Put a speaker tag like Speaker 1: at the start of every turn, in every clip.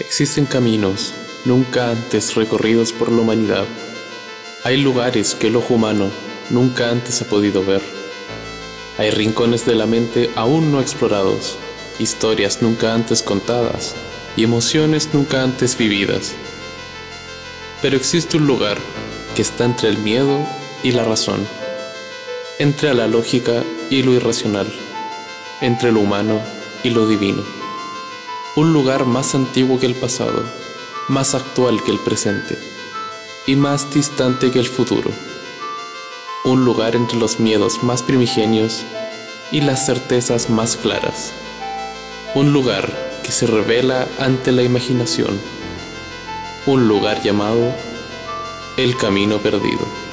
Speaker 1: Existen caminos nunca antes recorridos por la humanidad. Hay lugares que el ojo humano nunca antes ha podido ver. Hay rincones de la mente aún no explorados, historias nunca antes contadas y emociones nunca antes vividas. Pero existe un lugar que está entre el miedo y la razón, entre la lógica y lo irracional, entre lo humano y lo divino. Un lugar más antiguo que el pasado, más actual que el presente y más distante que el futuro. Un lugar entre los miedos más primigenios y las certezas más claras. Un lugar que se revela ante la imaginación. Un lugar llamado el camino perdido.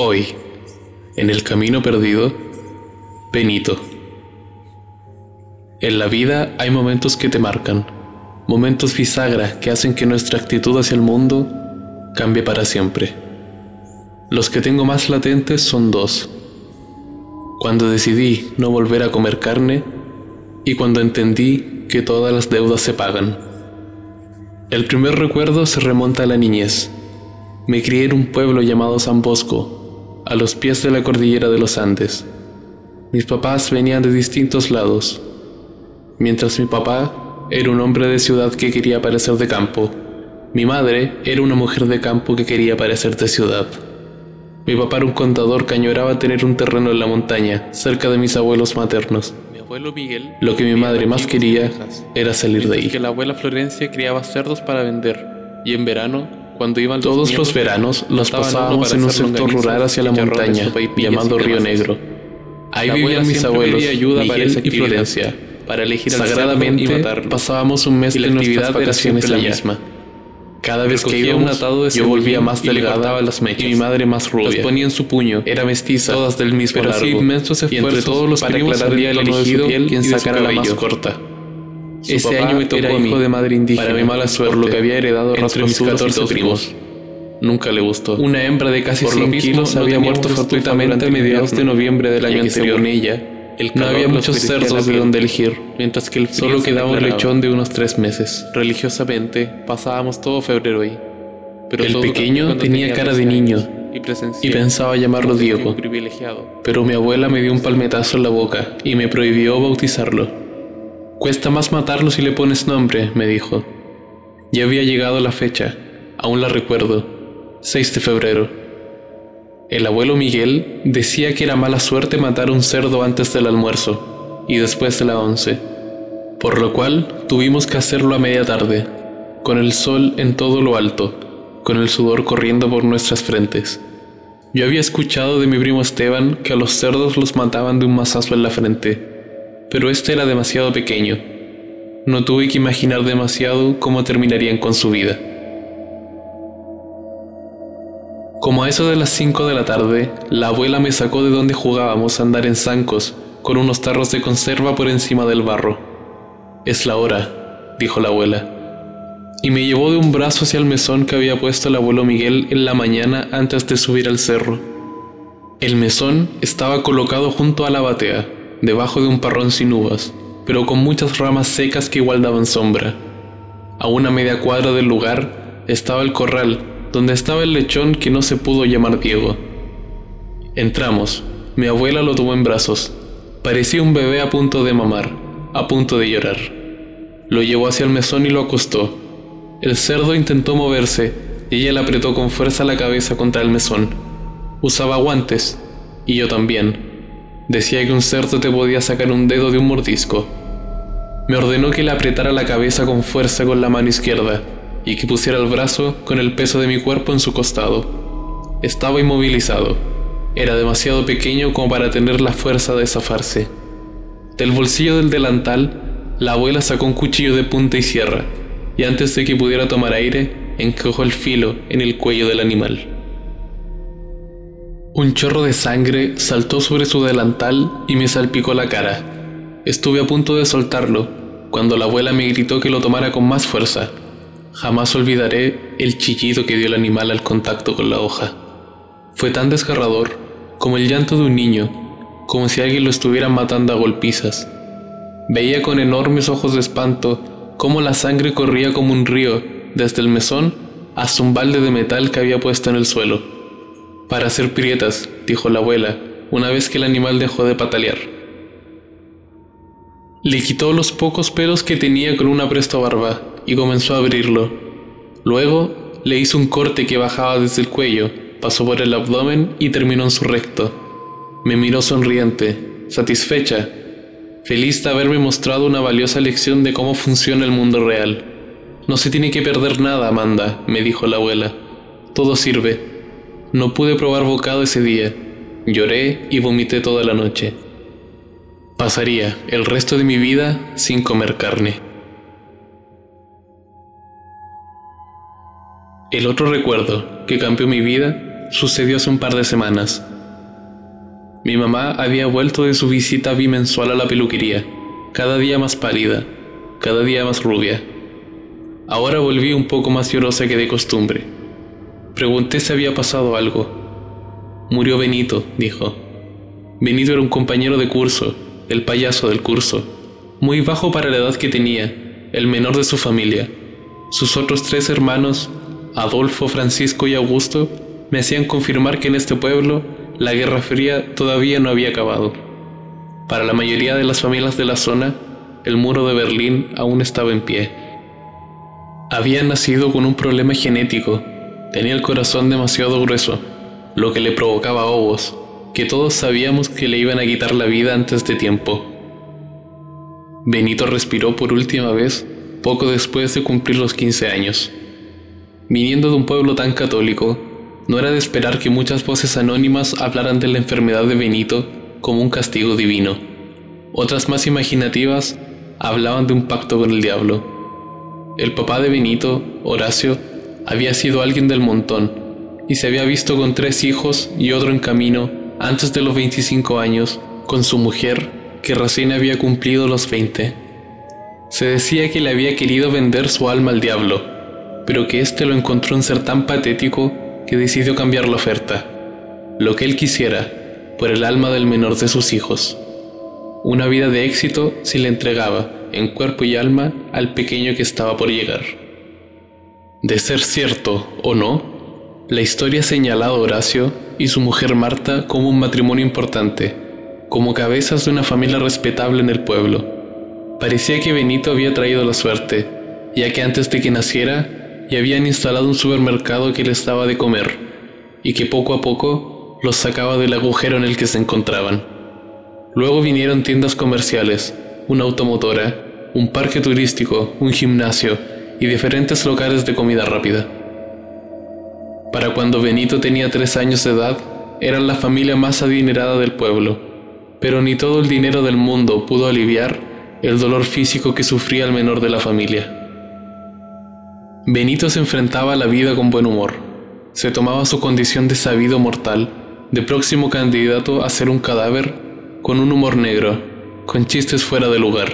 Speaker 1: Hoy, en el camino perdido, Benito. En la vida hay momentos que te marcan, momentos bisagra que hacen que nuestra actitud hacia el mundo cambie para siempre. Los que tengo más latentes son dos. Cuando decidí no volver a comer carne y cuando entendí que todas las deudas se pagan. El primer recuerdo se remonta a la niñez. Me crié en un pueblo llamado San Bosco, a los pies de la cordillera de los Andes. Mis papás venían de distintos lados, mientras mi papá era un hombre de ciudad que quería parecer de campo. Mi madre era una mujer de campo que quería parecer de ciudad. Mi papá era un contador que añoraba tener un terreno en la montaña, cerca de mis abuelos maternos. Mi abuelo Miguel, lo que mi madre más quería era salir de ahí. Que la abuela Florencia criaba cerdos para vender, y en verano cuando iban Todos los veranos los pasábamos en un sector rural hacia la montaña, llamado Río Negro. Ahí vivían mis abuelos, Miguel y Florencia. Para elegir Sagradamente pasábamos un mes de nuestras vacaciones la misma. Cada vez que íbamos, yo volvía más delgada las mechas, y mi madre más rubia. Las ponía en su puño, era mestiza, todas del mismo pero largo. inmensos y entre todos los para había elegido quien sacara la más corta. Ese año me tocó a mí, hijo de madre indígena, para mi mala suerte, por lo que había heredado entre mis 14 primos. Nunca le gustó. Una hembra de casi 100 kilos había muerto fortuitamente a mediados de noviembre del año anterior. ella, el no había muchos cerdos de donde elegir, mientras que el solo quedaba un lechón de unos tres meses. Religiosamente, pasábamos todo febrero ahí. Pero el pequeño tenía cara de niño y, pensaba llamarlo Diego. Pero mi abuela me dio un palmetazo en la boca y me prohibió bautizarlo. Cuesta más matarlo si le pones nombre, me dijo. Ya había llegado la fecha, aún la recuerdo, 6 de febrero. El abuelo Miguel decía que era mala suerte matar un cerdo antes del almuerzo y después de la once, por lo cual tuvimos que hacerlo a media tarde, con el sol en todo lo alto, con el sudor corriendo por nuestras frentes. Yo había escuchado de mi primo Esteban que a los cerdos los mataban de un mazazo en la frente, pero este era demasiado pequeño. No tuve que imaginar demasiado cómo terminarían con su vida. Como a eso de las 5 de la tarde, la abuela me sacó de donde jugábamos a andar en zancos, con unos tarros de conserva por encima del barro. Es la hora, dijo la abuela, y me llevó de un brazo hacia el mesón que había puesto el abuelo Miguel en la mañana antes de subir al cerro. El mesón estaba colocado junto a la batea, debajo de un parrón sin uvas, pero con muchas ramas secas que igual daban sombra. A una media cuadra del lugar estaba el corral, donde estaba el lechón que no se pudo llamar Diego. Entramos. Mi abuela lo tomó en brazos. Parecía un bebé a punto de mamar, a punto de llorar. Lo llevó hacia el mesón y lo acostó. El cerdo intentó moverse y ella le apretó con fuerza la cabeza contra el mesón. Usaba guantes, y yo también. Decía que un cerdo te podía sacar un dedo de un mordisco. Me ordenó que le apretara la cabeza con fuerza con la mano izquierda y que pusiera el brazo con el peso de mi cuerpo en su costado. Estaba inmovilizado. Era demasiado pequeño como para tener la fuerza de zafarse. Del bolsillo del delantal, la abuela sacó un cuchillo de punta y sierra, y antes de que pudiera tomar aire, encajó el filo en el cuello del animal. Un chorro de sangre saltó sobre su delantal y me salpicó la cara. Estuve a punto de soltarlo cuando la abuela me gritó que lo tomara con más fuerza. Jamás olvidaré el chillido que dio el animal al contacto con la hoja. Fue tan desgarrador como el llanto de un niño, como si alguien lo estuviera matando a golpizas. Veía con enormes ojos de espanto cómo la sangre corría como un río desde el mesón hasta un balde de metal que había puesto en el suelo. Para hacer prietas, dijo la abuela, una vez que el animal dejó de patalear. Le quitó los pocos pelos que tenía con una presta barba y comenzó a abrirlo. Luego le hizo un corte que bajaba desde el cuello, pasó por el abdomen y terminó en su recto. Me miró sonriente, satisfecha, feliz de haberme mostrado una valiosa lección de cómo funciona el mundo real. No se tiene que perder nada, Amanda, me dijo la abuela. Todo sirve. No pude probar bocado ese día. Lloré y vomité toda la noche. Pasaría el resto de mi vida sin comer carne. El otro recuerdo que cambió mi vida sucedió hace un par de semanas. Mi mamá había vuelto de su visita bimensual a la peluquería, cada día más pálida, cada día más rubia. Ahora volví un poco más llorosa que de costumbre. Pregunté si había pasado algo. Murió Benito, dijo. Benito era un compañero de curso, el payaso del curso, muy bajo para la edad que tenía, el menor de su familia. Sus otros tres hermanos Adolfo, Francisco y Augusto me hacían confirmar que en este pueblo la Guerra Fría todavía no había acabado. Para la mayoría de las familias de la zona, el muro de Berlín aún estaba en pie. Había nacido con un problema genético, tenía el corazón demasiado grueso, lo que le provocaba ovos, que todos sabíamos que le iban a quitar la vida antes de tiempo. Benito respiró por última vez poco después de cumplir los 15 años. Viniendo de un pueblo tan católico, no era de esperar que muchas voces anónimas hablaran de la enfermedad de Benito como un castigo divino. Otras más imaginativas hablaban de un pacto con el diablo. El papá de Benito, Horacio, había sido alguien del montón y se había visto con tres hijos y otro en camino antes de los 25 años con su mujer que recién había cumplido los 20. Se decía que le había querido vender su alma al diablo pero que éste lo encontró un ser tan patético que decidió cambiar la oferta, lo que él quisiera, por el alma del menor de sus hijos. Una vida de éxito si le entregaba, en cuerpo y alma, al pequeño que estaba por llegar. De ser cierto o no, la historia ha señalado a Horacio y su mujer Marta como un matrimonio importante, como cabezas de una familia respetable en el pueblo. Parecía que Benito había traído la suerte, ya que antes de que naciera y habían instalado un supermercado que les daba de comer y que poco a poco los sacaba del agujero en el que se encontraban. Luego vinieron tiendas comerciales, una automotora, un parque turístico, un gimnasio y diferentes locales de comida rápida. Para cuando Benito tenía tres años de edad, eran la familia más adinerada del pueblo, pero ni todo el dinero del mundo pudo aliviar el dolor físico que sufría el menor de la familia. Benito se enfrentaba a la vida con buen humor. Se tomaba su condición de sabido mortal, de próximo candidato a ser un cadáver, con un humor negro, con chistes fuera de lugar,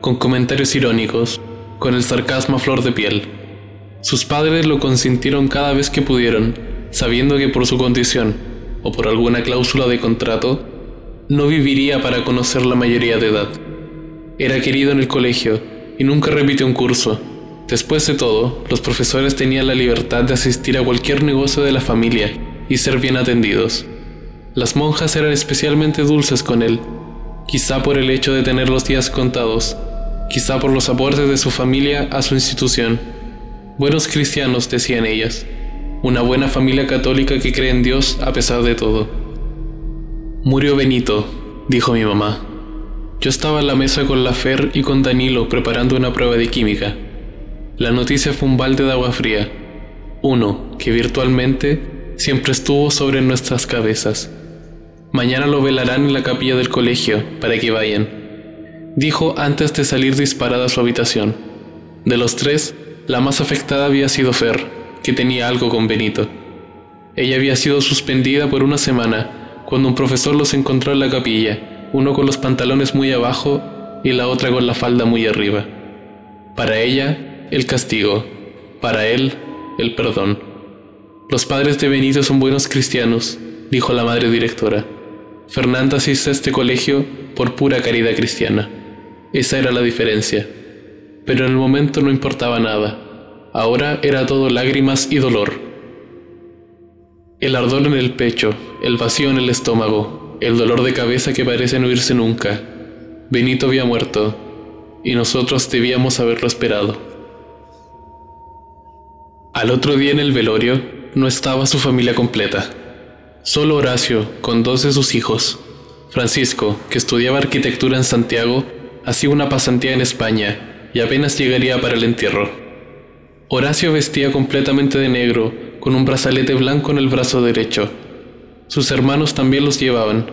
Speaker 1: con comentarios irónicos, con el sarcasmo a flor de piel. Sus padres lo consintieron cada vez que pudieron, sabiendo que por su condición, o por alguna cláusula de contrato, no viviría para conocer la mayoría de edad. Era querido en el colegio y nunca repitió un curso Después de todo, los profesores tenían la libertad de asistir a cualquier negocio de la familia y ser bien atendidos. Las monjas eran especialmente dulces con él, quizá por el hecho de tener los días contados, quizá por los aportes de su familia a su institución. Buenos cristianos, decían ellas, una buena familia católica que cree en Dios a pesar de todo. Murió Benito, dijo mi mamá. Yo estaba en la mesa con la Fer y con Danilo preparando una prueba de química. La noticia fue un balde de agua fría, uno que virtualmente siempre estuvo sobre nuestras cabezas. Mañana lo velarán en la capilla del colegio para que vayan, dijo antes de salir disparada a su habitación. De los tres, la más afectada había sido Fer, que tenía algo con Benito. Ella había sido suspendida por una semana cuando un profesor los encontró en la capilla, uno con los pantalones muy abajo y la otra con la falda muy arriba. Para ella, el castigo, para él el perdón. Los padres de Benito son buenos cristianos, dijo la madre directora. Fernanda asiste a este colegio por pura caridad cristiana. Esa era la diferencia. Pero en el momento no importaba nada. Ahora era todo lágrimas y dolor. El ardor en el pecho, el vacío en el estómago, el dolor de cabeza que parece no irse nunca. Benito había muerto y nosotros debíamos haberlo esperado. Al otro día en el velorio no estaba su familia completa. Solo Horacio, con dos de sus hijos. Francisco, que estudiaba arquitectura en Santiago, hacía una pasantía en España y apenas llegaría para el entierro. Horacio vestía completamente de negro, con un brazalete blanco en el brazo derecho. Sus hermanos también los llevaban.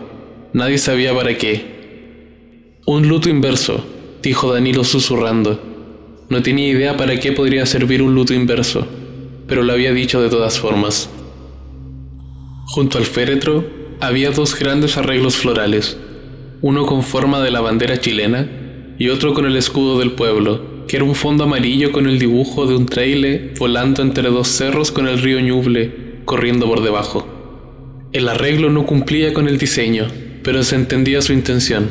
Speaker 1: Nadie sabía para qué. Un luto inverso, dijo Danilo susurrando. No tenía idea para qué podría servir un luto inverso, pero lo había dicho de todas formas. Junto al féretro había dos grandes arreglos florales, uno con forma de la bandera chilena y otro con el escudo del pueblo, que era un fondo amarillo con el dibujo de un traile volando entre dos cerros con el río Ñuble corriendo por debajo. El arreglo no cumplía con el diseño, pero se entendía su intención.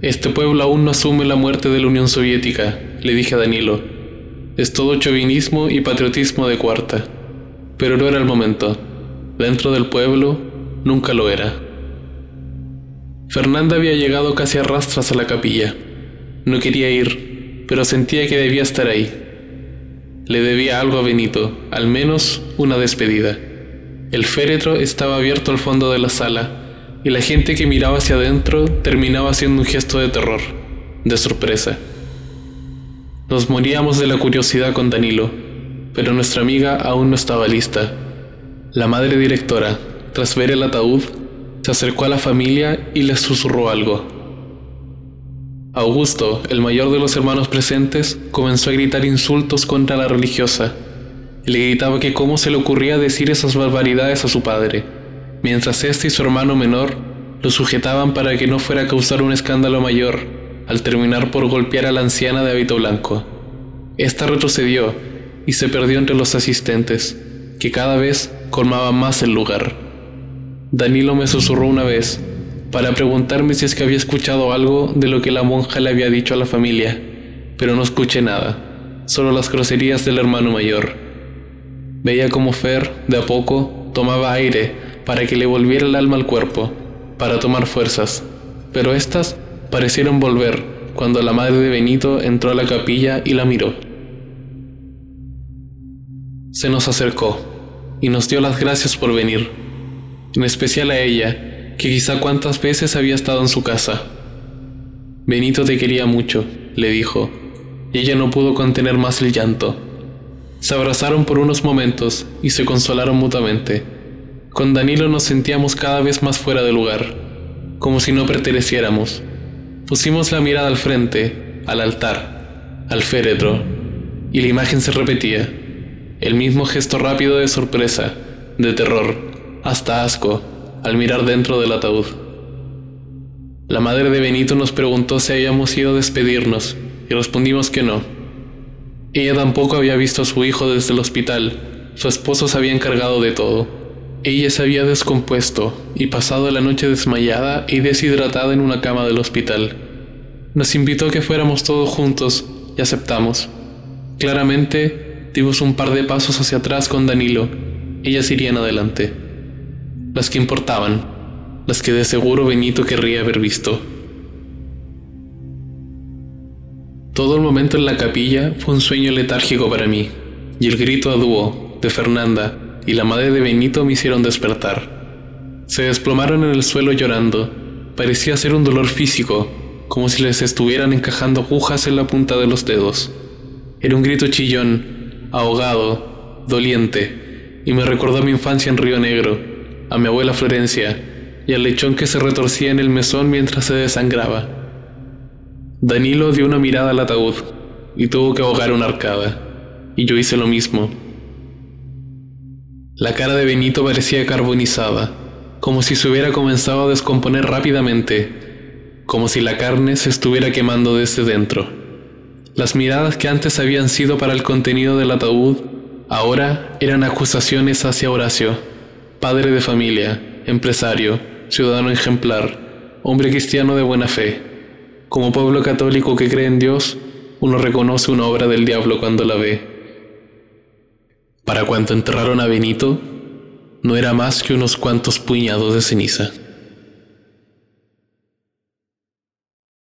Speaker 1: Este pueblo aún no asume la muerte de la Unión Soviética, le dije a Danilo. Es todo chauvinismo y patriotismo de cuarta. Pero no era el momento. Dentro del pueblo, nunca lo era. Fernanda había llegado casi a rastras a la capilla. No quería ir, pero sentía que debía estar ahí. Le debía algo a Benito, al menos una despedida. El féretro estaba abierto al fondo de la sala y la gente que miraba hacia adentro terminaba haciendo un gesto de terror, de sorpresa. Nos moríamos de la curiosidad con Danilo, pero nuestra amiga aún no estaba lista. La madre directora, tras ver el ataúd, se acercó a la familia y les susurró algo. Augusto, el mayor de los hermanos presentes, comenzó a gritar insultos contra la religiosa le gritaba que cómo se le ocurría decir esas barbaridades a su padre mientras este y su hermano menor lo sujetaban para que no fuera a causar un escándalo mayor, al terminar por golpear a la anciana de hábito blanco. Esta retrocedió y se perdió entre los asistentes, que cada vez colmaban más el lugar. Danilo me susurró una vez para preguntarme si es que había escuchado algo de lo que la monja le había dicho a la familia, pero no escuché nada, solo las groserías del hermano mayor. Veía como Fer, de a poco, tomaba aire para que le volviera el alma al cuerpo, para tomar fuerzas, pero éstas parecieron volver cuando la madre de Benito entró a la capilla y la miró. Se nos acercó y nos dio las gracias por venir, en especial a ella, que quizá cuántas veces había estado en su casa. Benito te quería mucho, le dijo, y ella no pudo contener más el llanto. Se abrazaron por unos momentos y se consolaron mutuamente con Danilo nos sentíamos cada vez más fuera de lugar, como si no perteneciéramos. Pusimos la mirada al frente, al altar, al féretro, y la imagen se repetía. El mismo gesto rápido de sorpresa, de terror, hasta asco, al mirar dentro del ataúd. La madre de Benito nos preguntó si habíamos ido a despedirnos, y respondimos que no. Ella tampoco había visto a su hijo desde el hospital, su esposo se había encargado de todo. Ella se había descompuesto y pasado la noche desmayada y deshidratada en una cama del hospital. Nos invitó a que fuéramos todos juntos y aceptamos. Claramente dimos un par de pasos hacia atrás con Danilo. Ellas irían adelante. Las que importaban, las que de seguro Benito querría haber visto. Todo el momento en la capilla fue un sueño letárgico para mí, y el grito a dúo de Fernanda y la madre de Benito me hicieron despertar. Se desplomaron en el suelo llorando. Parecía ser un dolor físico, como si les estuvieran encajando agujas en la punta de los dedos. Era un grito chillón, ahogado, doliente, y me recordó mi infancia en Río Negro, a mi abuela Florencia y al lechón que se retorcía en el mesón mientras se desangraba. Danilo dio una mirada al ataúd y tuvo que ahogar una arcada, y yo hice lo mismo. La cara de Benito parecía carbonizada, como si se hubiera comenzado a descomponer rápidamente, como si la carne se estuviera quemando desde dentro. Las miradas que antes habían sido para el contenido del ataúd Ahora eran acusaciones hacia Horacio, padre de familia, empresario, ciudadano ejemplar, hombre cristiano de buena fe. Como pueblo católico que cree en Dios, uno reconoce una obra del diablo cuando la ve. Para cuando enterraron a Benito, no era más que unos cuantos puñados de ceniza.